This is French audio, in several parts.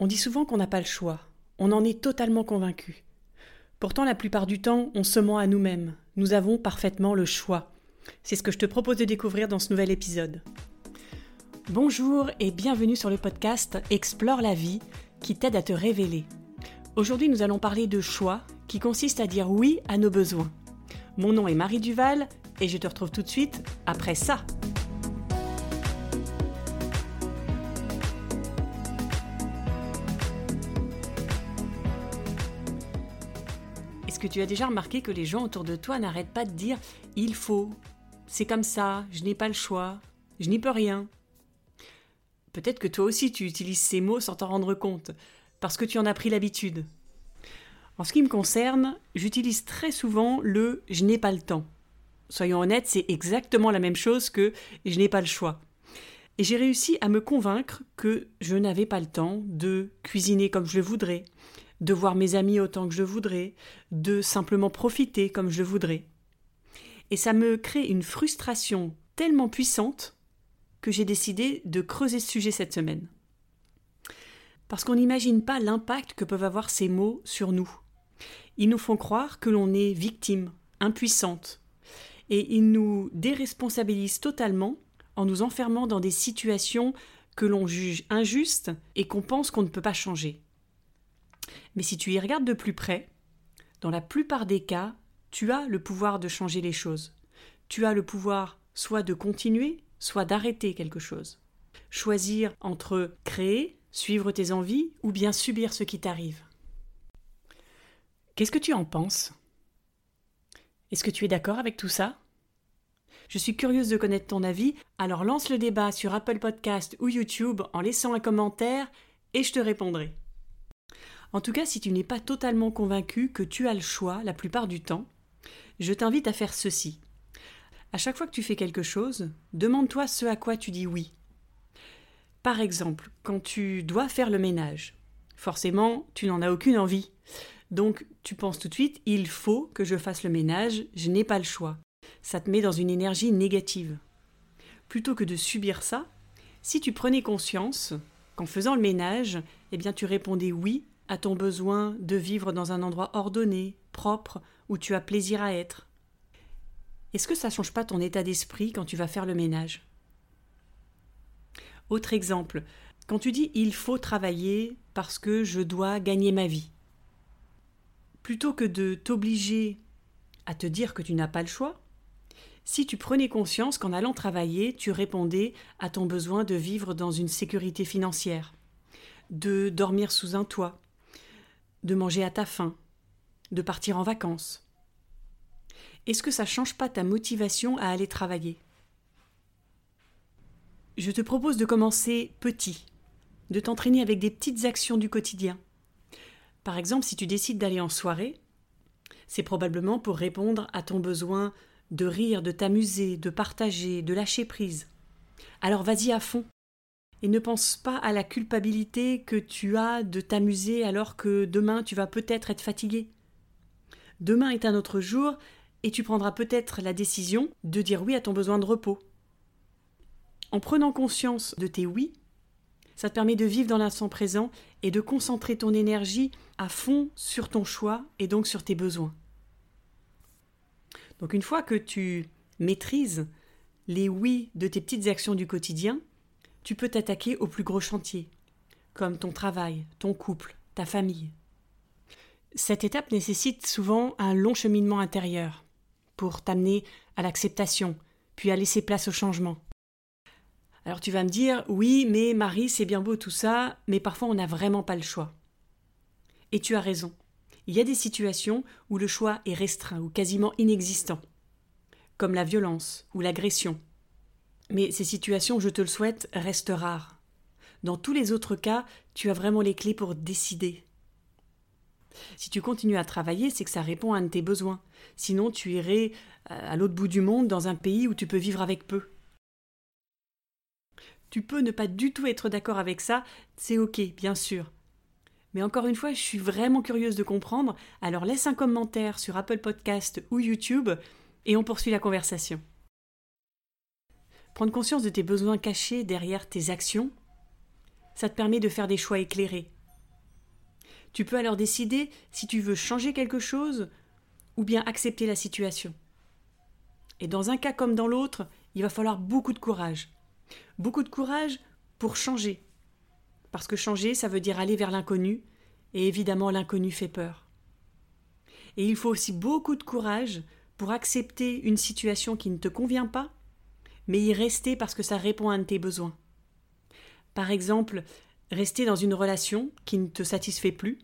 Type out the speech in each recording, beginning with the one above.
On dit souvent qu'on n'a pas le choix. On en est totalement convaincu. Pourtant, la plupart du temps, on se ment à nous-mêmes. Nous avons parfaitement le choix. C'est ce que je te propose de découvrir dans ce nouvel épisode. Bonjour et bienvenue sur le podcast Explore la vie qui t'aide à te révéler. Aujourd'hui, nous allons parler de choix qui consiste à dire oui à nos besoins. Mon nom est Marie Duval et je te retrouve tout de suite après ça. Est-ce que tu as déjà remarqué que les gens autour de toi n'arrêtent pas de dire il faut, c'est comme ça, je n'ai pas le choix, je n'y peux rien Peut-être que toi aussi tu utilises ces mots sans t'en rendre compte, parce que tu en as pris l'habitude. En ce qui me concerne, j'utilise très souvent le je n'ai pas le temps. Soyons honnêtes, c'est exactement la même chose que je n'ai pas le choix. Et j'ai réussi à me convaincre que je n'avais pas le temps de cuisiner comme je le voudrais, de voir mes amis autant que je voudrais, de simplement profiter comme je voudrais. Et ça me crée une frustration tellement puissante que j'ai décidé de creuser ce sujet cette semaine. Parce qu'on n'imagine pas l'impact que peuvent avoir ces mots sur nous. Ils nous font croire que l'on est victime, impuissante, et ils nous déresponsabilisent totalement en nous enfermant dans des situations que l'on juge injustes et qu'on pense qu'on ne peut pas changer. Mais si tu y regardes de plus près, dans la plupart des cas, tu as le pouvoir de changer les choses. Tu as le pouvoir soit de continuer, soit d'arrêter quelque chose. Choisir entre créer, suivre tes envies, ou bien subir ce qui t'arrive. Qu'est-ce que tu en penses? Est-ce que tu es d'accord avec tout ça? Je suis curieuse de connaître ton avis, alors lance le débat sur Apple Podcast ou YouTube en laissant un commentaire et je te répondrai. En tout cas, si tu n'es pas totalement convaincu que tu as le choix la plupart du temps, je t'invite à faire ceci. À chaque fois que tu fais quelque chose, demande-toi ce à quoi tu dis oui. Par exemple, quand tu dois faire le ménage, forcément, tu n'en as aucune envie. Donc, tu penses tout de suite, il faut que je fasse le ménage, je n'ai pas le choix. Ça te met dans une énergie négative. Plutôt que de subir ça, si tu prenais conscience qu'en faisant le ménage, eh bien tu répondais oui ton besoin de vivre dans un endroit ordonné, propre, où tu as plaisir à être? Est-ce que ça ne change pas ton état d'esprit quand tu vas faire le ménage? Autre exemple, quand tu dis il faut travailler parce que je dois gagner ma vie. Plutôt que de t'obliger à te dire que tu n'as pas le choix, si tu prenais conscience qu'en allant travailler, tu répondais à ton besoin de vivre dans une sécurité financière, de dormir sous un toit, de manger à ta faim, de partir en vacances Est-ce que ça change pas ta motivation à aller travailler? Je te propose de commencer petit, de t'entraîner avec des petites actions du quotidien. Par exemple, si tu décides d'aller en soirée, c'est probablement pour répondre à ton besoin de rire, de t'amuser, de partager, de lâcher prise. Alors vas-y à fond, et ne pense pas à la culpabilité que tu as de t'amuser alors que demain tu vas peut-être être fatigué. Demain est un autre jour et tu prendras peut-être la décision de dire oui à ton besoin de repos. En prenant conscience de tes oui, ça te permet de vivre dans l'instant présent et de concentrer ton énergie à fond sur ton choix et donc sur tes besoins. Donc une fois que tu maîtrises les oui de tes petites actions du quotidien, tu peux t'attaquer aux plus gros chantiers, comme ton travail, ton couple, ta famille. Cette étape nécessite souvent un long cheminement intérieur pour t'amener à l'acceptation, puis à laisser place au changement. Alors tu vas me dire, oui, mais Marie, c'est bien beau tout ça, mais parfois on n'a vraiment pas le choix. Et tu as raison. Il y a des situations où le choix est restreint ou quasiment inexistant, comme la violence ou l'agression, mais ces situations, je te le souhaite, restent rares. Dans tous les autres cas, tu as vraiment les clés pour décider. Si tu continues à travailler, c'est que ça répond à un de tes besoins. Sinon, tu irais euh, à l'autre bout du monde, dans un pays où tu peux vivre avec peu. Tu peux ne pas du tout être d'accord avec ça, c'est ok, bien sûr. Mais encore une fois, je suis vraiment curieuse de comprendre, alors laisse un commentaire sur Apple Podcast ou YouTube et on poursuit la conversation. Prendre conscience de tes besoins cachés derrière tes actions, ça te permet de faire des choix éclairés, Tu peux alors décider si tu veux changer quelque chose ou bien accepter la situation. Et dans un cas comme dans l'autre, il va falloir beaucoup de courage. Beaucoup de courage pour changer. Parce que changer, ça veut dire aller vers l'inconnu, et évidemment l'inconnu fait peur. Et il faut aussi beaucoup de courage pour accepter une situation qui ne te convient pas, mais y rester parce que ça répond à tes besoins. Par exemple, rester dans une relation qui ne te satisfait plus,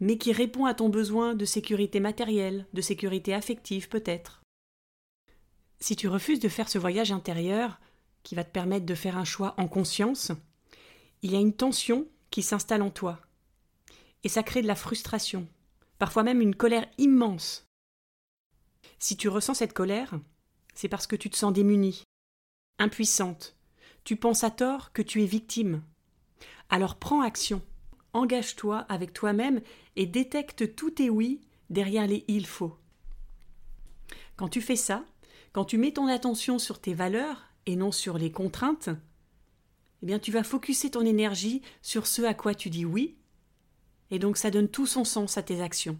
mais qui répond à ton besoin de sécurité matérielle, de sécurité affective peut-être. Si tu refuses de faire ce voyage intérieur, qui va te permettre de faire un choix en conscience, il y a une tension qui s'installe en toi. Et ça crée de la frustration, parfois même une colère immense. Si tu ressens cette colère, c'est parce que tu te sens démunie, impuissante. Tu penses à tort que tu es victime. Alors prends action, engage-toi avec toi-même et détecte tous tes oui derrière les il faut. Quand tu fais ça, quand tu mets ton attention sur tes valeurs et non sur les contraintes, eh bien tu vas focuser ton énergie sur ce à quoi tu dis oui, et donc ça donne tout son sens à tes actions.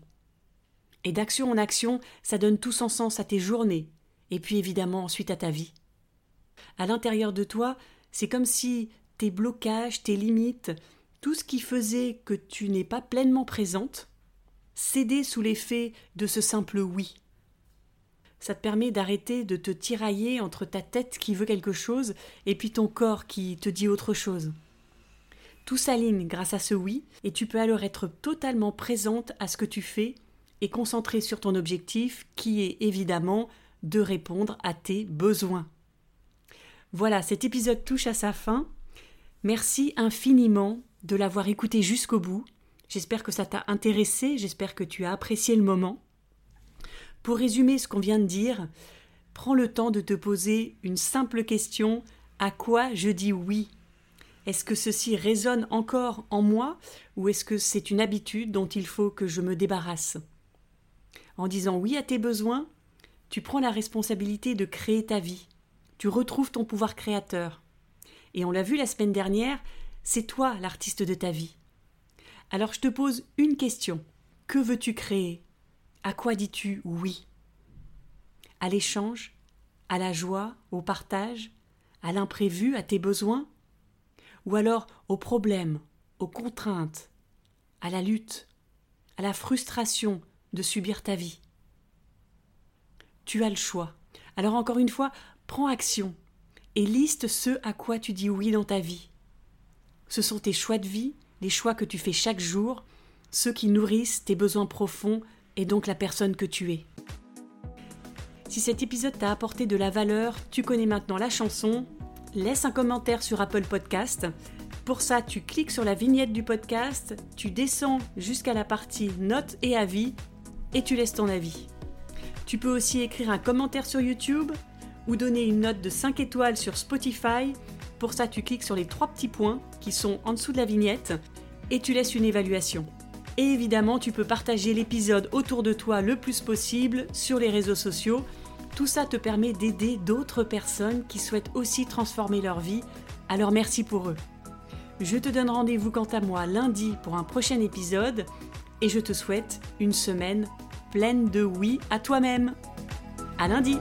Et d'action en action, ça donne tout son sens à tes journées, et puis évidemment ensuite à ta vie. À l'intérieur de toi, c'est comme si tes blocages, tes limites, tout ce qui faisait que tu n'es pas pleinement présente, cédait sous l'effet de ce simple oui. Ça te permet d'arrêter de te tirailler entre ta tête qui veut quelque chose et puis ton corps qui te dit autre chose. Tout s'aligne grâce à ce oui, et tu peux alors être totalement présente à ce que tu fais et concentrée sur ton objectif qui est évidemment de répondre à tes besoins. Voilà, cet épisode touche à sa fin. Merci infiniment de l'avoir écouté jusqu'au bout. J'espère que ça t'a intéressé, j'espère que tu as apprécié le moment. Pour résumer ce qu'on vient de dire, prends le temps de te poser une simple question à quoi je dis oui? Est-ce que ceci résonne encore en moi ou est-ce que c'est une habitude dont il faut que je me débarrasse? En disant oui à tes besoins, tu prends la responsabilité de créer ta vie. Tu retrouves ton pouvoir créateur. Et on l'a vu la semaine dernière, c'est toi l'artiste de ta vie. Alors je te pose une question. Que veux-tu créer? À quoi dis-tu oui? À l'échange? À la joie? Au partage? À l'imprévu? À tes besoins? Ou alors aux problèmes? Aux contraintes? À la lutte? À la frustration de subir ta vie? Tu as le choix. Alors encore une fois, prends action et liste ce à quoi tu dis oui dans ta vie. Ce sont tes choix de vie, les choix que tu fais chaque jour, ceux qui nourrissent tes besoins profonds et donc la personne que tu es. Si cet épisode t'a apporté de la valeur, tu connais maintenant la chanson. Laisse un commentaire sur Apple Podcast. Pour ça, tu cliques sur la vignette du podcast, tu descends jusqu'à la partie notes et avis et tu laisses ton avis. Tu peux aussi écrire un commentaire sur YouTube ou donner une note de 5 étoiles sur Spotify. Pour ça, tu cliques sur les trois petits points qui sont en dessous de la vignette et tu laisses une évaluation. Et évidemment, tu peux partager l'épisode autour de toi le plus possible sur les réseaux sociaux. Tout ça te permet d'aider d'autres personnes qui souhaitent aussi transformer leur vie. Alors merci pour eux. Je te donne rendez-vous quant à moi lundi pour un prochain épisode et je te souhaite une semaine pleine de oui à toi-même. À lundi!